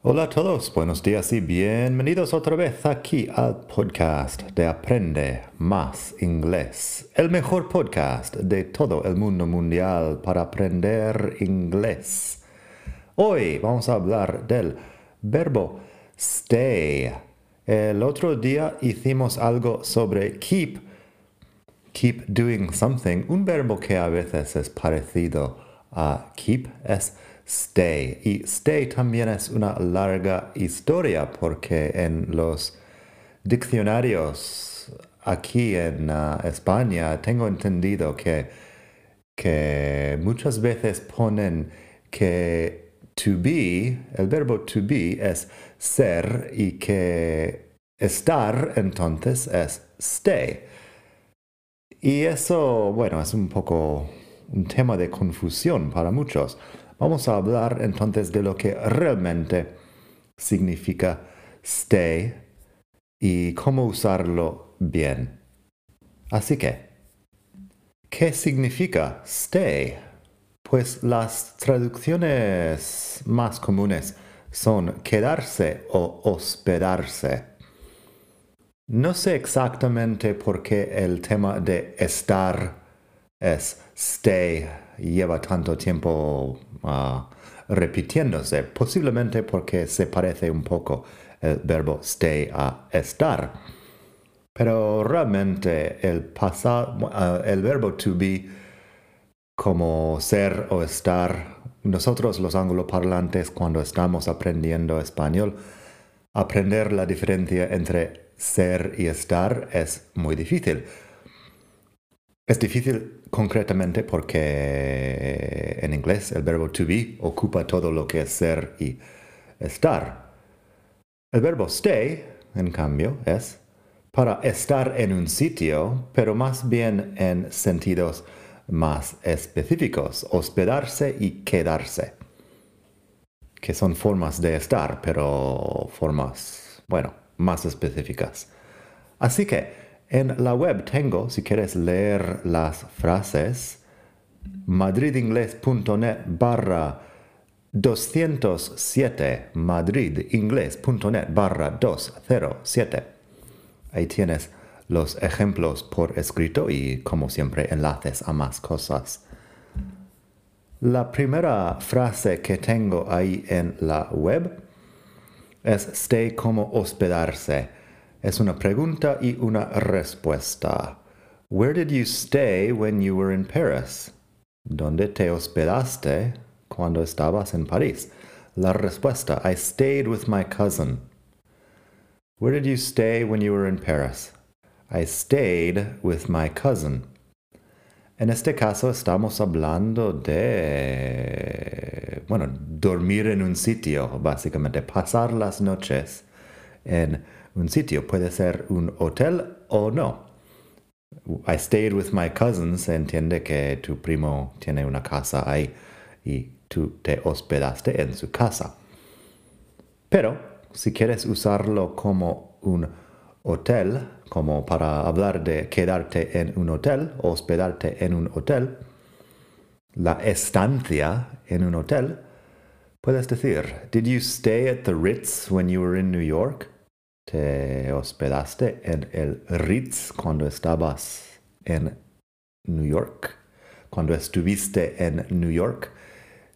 Hola a todos, buenos días y bienvenidos otra vez aquí al podcast de Aprende Más Inglés, el mejor podcast de todo el mundo mundial para aprender inglés. Hoy vamos a hablar del verbo stay. El otro día hicimos algo sobre keep, keep doing something, un verbo que a veces es parecido a keep, es stay. Y stay también es una larga historia porque en los diccionarios aquí en uh, España tengo entendido que, que muchas veces ponen que to be, el verbo to be es ser y que estar entonces es stay. Y eso, bueno, es un poco un tema de confusión para muchos. Vamos a hablar entonces de lo que realmente significa stay y cómo usarlo bien. Así que, ¿qué significa stay? Pues las traducciones más comunes son quedarse o hospedarse. No sé exactamente por qué el tema de estar es stay lleva tanto tiempo ah, repitiéndose, posiblemente porque se parece un poco el verbo stay a estar. Pero realmente el pasado, ah, el verbo to be, como ser o estar, nosotros los angloparlantes cuando estamos aprendiendo español, aprender la diferencia entre ser y estar es muy difícil. Es difícil concretamente porque en inglés el verbo to be ocupa todo lo que es ser y estar. El verbo stay, en cambio, es para estar en un sitio, pero más bien en sentidos más específicos, hospedarse y quedarse, que son formas de estar, pero formas, bueno, más específicas. Así que en la web tengo, si quieres leer las frases, madridingles.net barra 207, madridingles.net barra 207. Ahí tienes los ejemplos por escrito y, como siempre, enlaces a más cosas. La primera frase que tengo ahí en la web es stay como hospedarse. Es una pregunta y una respuesta. Where did you stay when you were in Paris? ¿Dónde te hospedaste cuando estabas en París? La respuesta, I stayed with my cousin. Where did you stay when you were in Paris? I stayed with my cousin. En este caso estamos hablando de, bueno, dormir en un sitio, básicamente, pasar las noches en un sitio. Puede ser un hotel o no. I stayed with my cousins entiende que tu primo tiene una casa ahí y tú te hospedaste en su casa. Pero si quieres usarlo como un hotel, como para hablar de quedarte en un hotel, hospedarte en un hotel, la estancia en un hotel, puedes decir, Did you stay at the Ritz when you were in New York? te hospedaste en el Ritz cuando estabas en New York? Cuando estuviste en New York?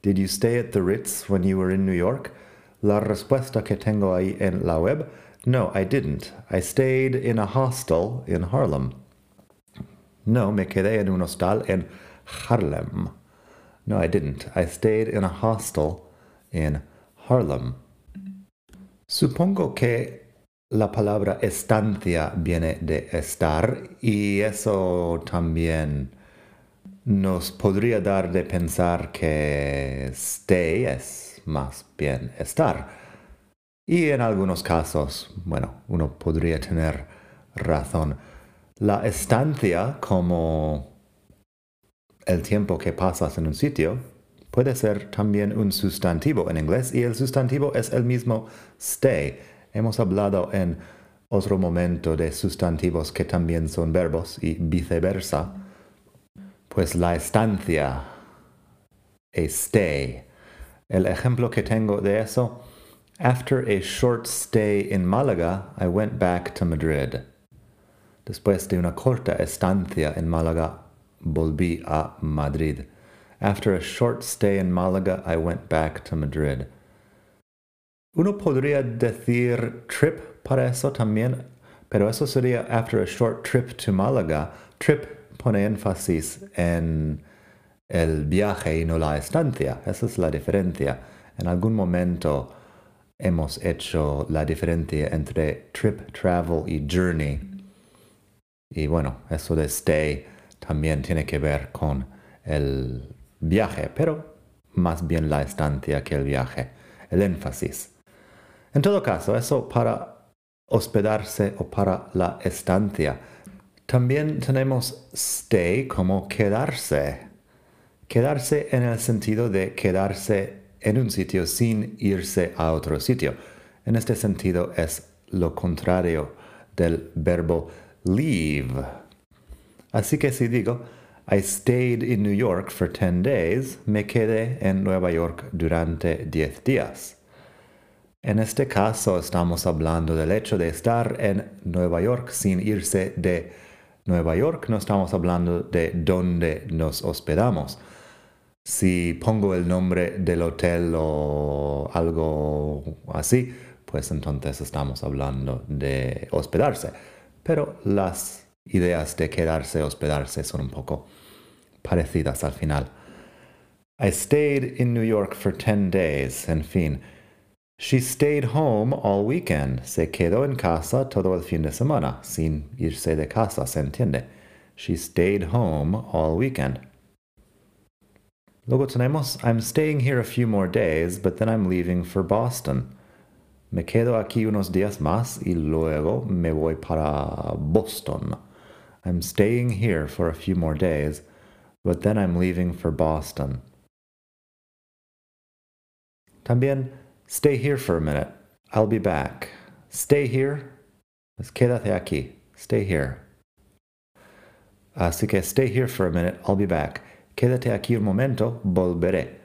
Did you stay at the Ritz when you were in New York? La respuesta que tengo ahí en la web, no, I didn't. I stayed in a hostel in Harlem. No, me quedé en un hostal en Harlem. No, I didn't. I stayed in a hostel in Harlem. Supongo que la palabra estancia viene de estar y eso también nos podría dar de pensar que stay es más bien estar. Y en algunos casos, bueno, uno podría tener razón. La estancia como el tiempo que pasas en un sitio puede ser también un sustantivo en inglés y el sustantivo es el mismo stay. Hemos hablado en otro momento de sustantivos que también son verbos y viceversa. Pues la estancia, a stay. El ejemplo que tengo de eso, after a short stay in Málaga, I went back to Madrid. Después de una corta estancia en Málaga, volví a Madrid. After a short stay in Málaga, I went back to Madrid. Uno podría decir trip para eso también, pero eso sería after a short trip to Málaga. Trip pone énfasis en el viaje y no la estancia. Esa es la diferencia. En algún momento hemos hecho la diferencia entre trip, travel y journey. Y bueno, eso de stay también tiene que ver con el viaje, pero más bien la estancia que el viaje, el énfasis. En todo caso, eso para hospedarse o para la estancia. También tenemos stay como quedarse. Quedarse en el sentido de quedarse en un sitio sin irse a otro sitio. En este sentido es lo contrario del verbo leave. Así que si digo, I stayed in New York for 10 days, me quedé en Nueva York durante 10 días. En este caso estamos hablando del hecho de estar en Nueva York sin irse de Nueva York, no estamos hablando de dónde nos hospedamos. Si pongo el nombre del hotel o algo así, pues entonces estamos hablando de hospedarse. Pero las ideas de quedarse, hospedarse son un poco parecidas al final. I stayed in New York for 10 days, en fin. She stayed home all weekend. Se quedó en casa todo el fin de semana, sin irse de casa, se entiende. She stayed home all weekend. Luego tenemos, I'm staying here a few more days, but then I'm leaving for Boston. Me quedo aquí unos días más y luego me voy para Boston. I'm staying here for a few more days, but then I'm leaving for Boston. También, stay here for a minute. I'll be back. Stay here. Pues quédate aquí. Stay here. Así que stay here for a minute. I'll be back. Quédate aquí un momento. Volveré.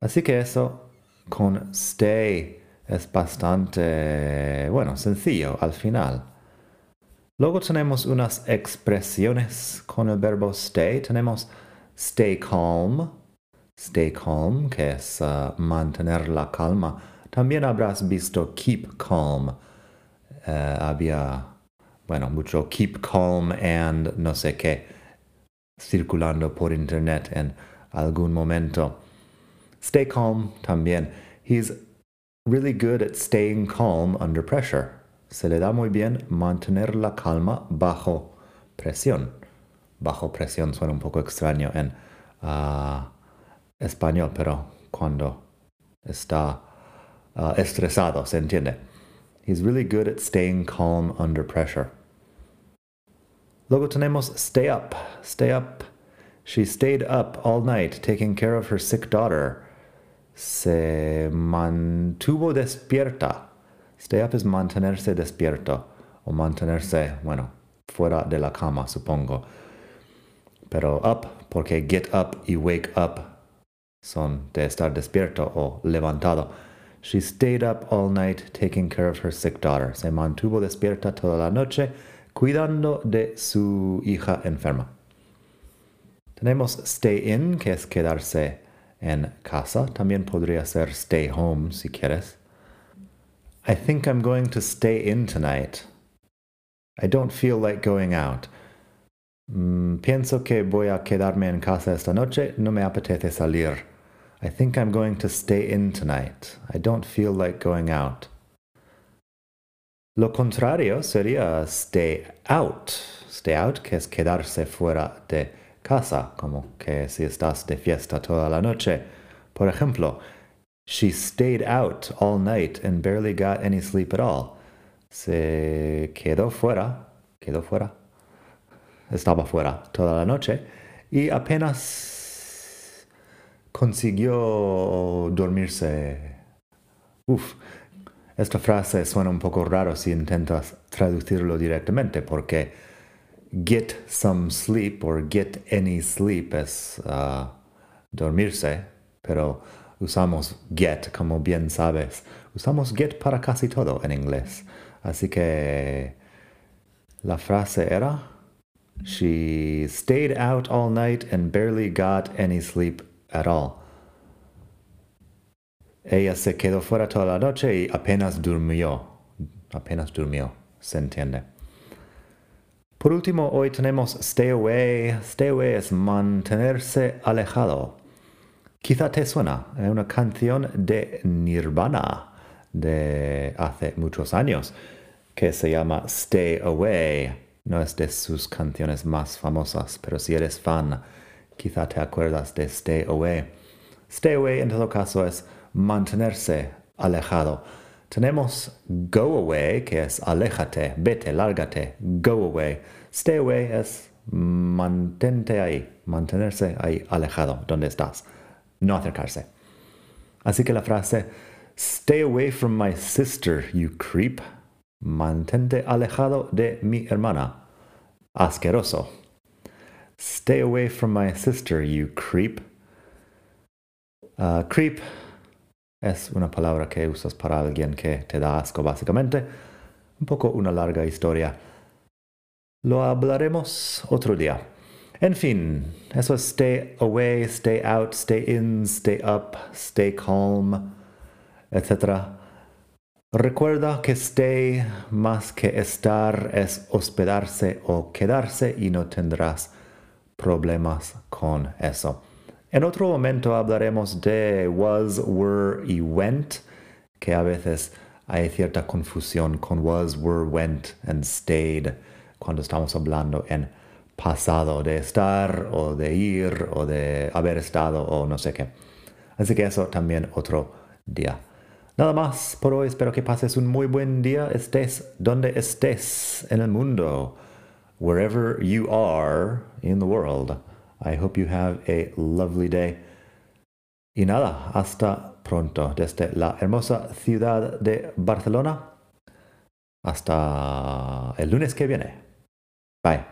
Así que eso con stay es bastante, bueno, sencillo al final. Luego tenemos unas expresiones con el verbo stay. Tenemos stay calm, stay calm, que es uh, mantener la calma. También habrás visto keep calm. Uh, había, bueno, mucho keep calm and no sé qué circulando por internet en algún momento. Stay calm también. He's really good at staying calm under pressure. Se le da muy bien mantener la calma bajo presión. Bajo presión suena un poco extraño en uh, español, pero cuando está uh, estresado, se entiende. He's really good at staying calm under pressure. Luego tenemos stay up. Stay up. She stayed up all night taking care of her sick daughter. Se mantuvo despierta. Stay up es mantenerse despierto o mantenerse, bueno, fuera de la cama, supongo. Pero up, porque get up y wake up son de estar despierto o levantado. She stayed up all night taking care of her sick daughter. Se mantuvo despierta toda la noche cuidando de su hija enferma. Tenemos stay in, que es quedarse en casa. También podría ser stay home si quieres. I think I'm going to stay in tonight. I don't feel like going out. Mm, pienso que voy a quedarme en casa esta noche. No me apetece salir. I think I'm going to stay in tonight. I don't feel like going out. Lo contrario sería stay out. Stay out, que es quedarse fuera de casa, como que si estás de fiesta toda la noche. Por ejemplo, she stayed out all night and barely got any sleep at all. Se quedó fuera, quedó fuera, estaba fuera toda la noche y apenas consiguió dormirse. Uf, esta frase suena un poco raro si intentas traducirlo directamente porque get some sleep or get any sleep es uh, dormirse, pero usamos get como bien sabes. Usamos get para casi todo en inglés. Así que la frase era She stayed out all night and barely got any sleep at all. Ella se quedó fuera toda la noche y apenas durmió. Apenas durmió, se entiende. Por último, hoy tenemos stay away. Stay away es mantenerse alejado. Quizá te suena, es una canción de Nirvana de hace muchos años que se llama Stay Away. No es de sus canciones más famosas, pero si eres fan, quizá te acuerdas de Stay Away. Stay Away en todo caso es mantenerse alejado. Tenemos go away, que es aléjate, vete, lárgate, go away. Stay away es mantente ahí, mantenerse ahí alejado, donde estás, no acercarse. Así que la frase, stay away from my sister, you creep, Mantente alejado de mi hermana. Asqueroso. Stay away from my sister, you creep. Uh, creep es una palabra que usas para alguien que te da asco, básicamente. Un poco una larga historia. Lo hablaremos otro día. En fin, eso es stay away, stay out, stay in, stay up, stay calm, etc. Recuerda que stay más que estar es hospedarse o quedarse y no tendrás problemas con eso. En otro momento hablaremos de was, were y went, que a veces hay cierta confusión con was, were, went and stayed cuando estamos hablando en pasado de estar o de ir o de haber estado o no sé qué. Así que eso también otro día. Nada más por hoy. Espero que pases un muy buen día. Estés donde estés en el mundo. Wherever you are in the world. I hope you have a lovely day. Y nada, hasta pronto. Desde la hermosa ciudad de Barcelona. Hasta el lunes que viene. Bye.